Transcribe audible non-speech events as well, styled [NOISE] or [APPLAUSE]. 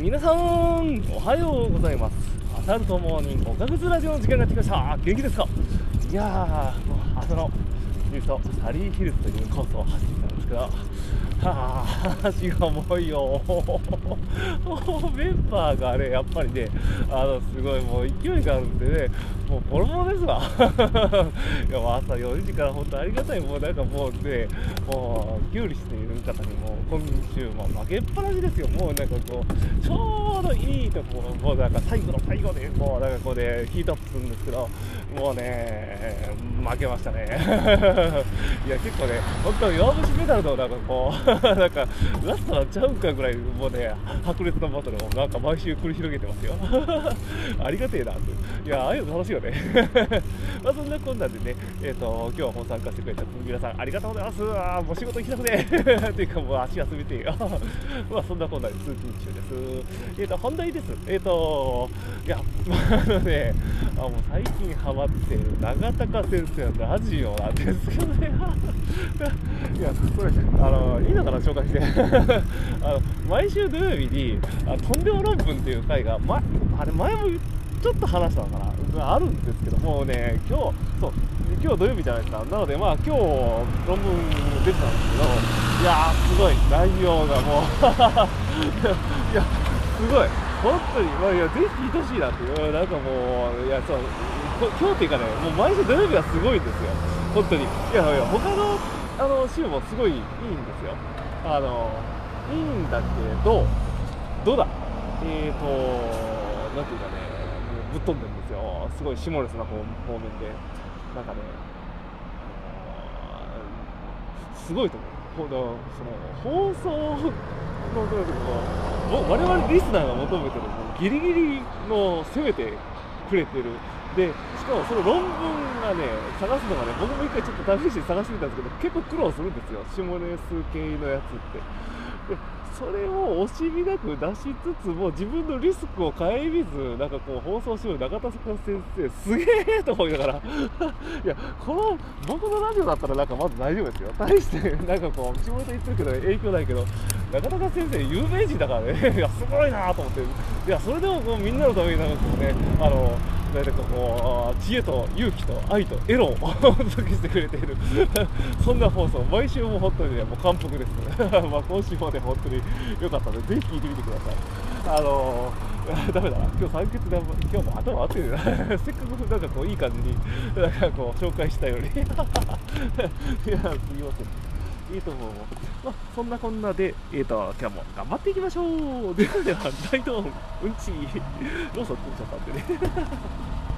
皆さんおはようございます。アサルトモーニング5ヶ月ラジオの時間がやってきました。元気ですか？いやーもう朝のニュースとサリーヒルズというコースを走ってきたけどはあ足が重いよ。メンバーがねやっぱりねあのすごいもう勢いがあるんでねもうボロボロですわ。いや朝4時から本当ありがたいもうなんかもうねもうキュウリしている方にも今週も負けっぱなしですよ。もうなんかこうちょうどいいところもうなんか最後の最後でもうなんかこうでヒートアップするんですけどもうね負けましたね。[LAUGHS] いや結構ね本当弱虫メダルの [LAUGHS] なんかこうなんかラストなんちゃうんかぐらいもうね白熱のバトルをなんか毎週繰り広げてますよ。[LAUGHS] ありがてえなといやああいうの楽しいよね。[LAUGHS] まあそんなこんなんでねえっ、ー、と今日も参加してくれた皆さんありがとうございます。あもう仕事行きたくね。っていうかもう足休めてよ。まあそんなこんなで通勤中です。えっ、ー、と本題です。えっ、ー、といやあのねあもう最近ハマってる長高先生のラジオなんですけどねいやこれあのいいのかな紹介して。[LAUGHS] あの毎週土曜日にあ「とんでも論文」っていう回が、ま、あれ前もちょっと話したのかなあるんですけどもうね今日そう今日土曜日じゃないですか。なのでまあ今日論文出てたんですけどいやーすごい。内容がもう。[LAUGHS] いやすごい。本当に、まあ、いやぜひ聞いてほしいなっていうなんかもういやそう今日っていうかねもう毎週土曜日はすごいんですよ。本当に。いやいや他のあの週もすごいいいんですよ。あのいいんだけどどうだ？えーとなんていうかねぶっ飛んでるんですよ。すごいシモレスな方面で。なんかねすごいと思う。その放送の我々リスナーが求めてるギリギリの攻めてくれてるでしかもその論文がね探すのがね僕も一回ちょっと試しに探してみたんですけど結構苦労するんですよ。下ネス系のやつって。でそれを惜しみなく出しつつも自分のリスクを顧みずなんかこう放送しよう中田先生すげえと思いながら。[LAUGHS] いやこの僕のラジオだったらなんかまず大丈夫ですよ。対してなんかこう下ネタ言ってるけど影響ないけど中田先生有名人だからね。[LAUGHS] いやすごいなと思って。いやそれでもこうみんなのためになんかこうねあのなんかこう知恵と勇気と愛とエロをお届けしてくれている。[LAUGHS] そんな放送毎週も本当にねもう感服です [LAUGHS] まあ今週もね本当に良かったのでぜひ聞いてみてください。あのー、[LAUGHS] ダメだな。今日酸欠で今日も頭合ってるなせっかくなんかこういい感じになんかこう紹介したようにいやすみません。いいと思う。まあ、そんなこんなで、えっ、ー、と、今日も頑張っていきましょう。ではでは、大道うんち、ローソン食っちゃったんでね。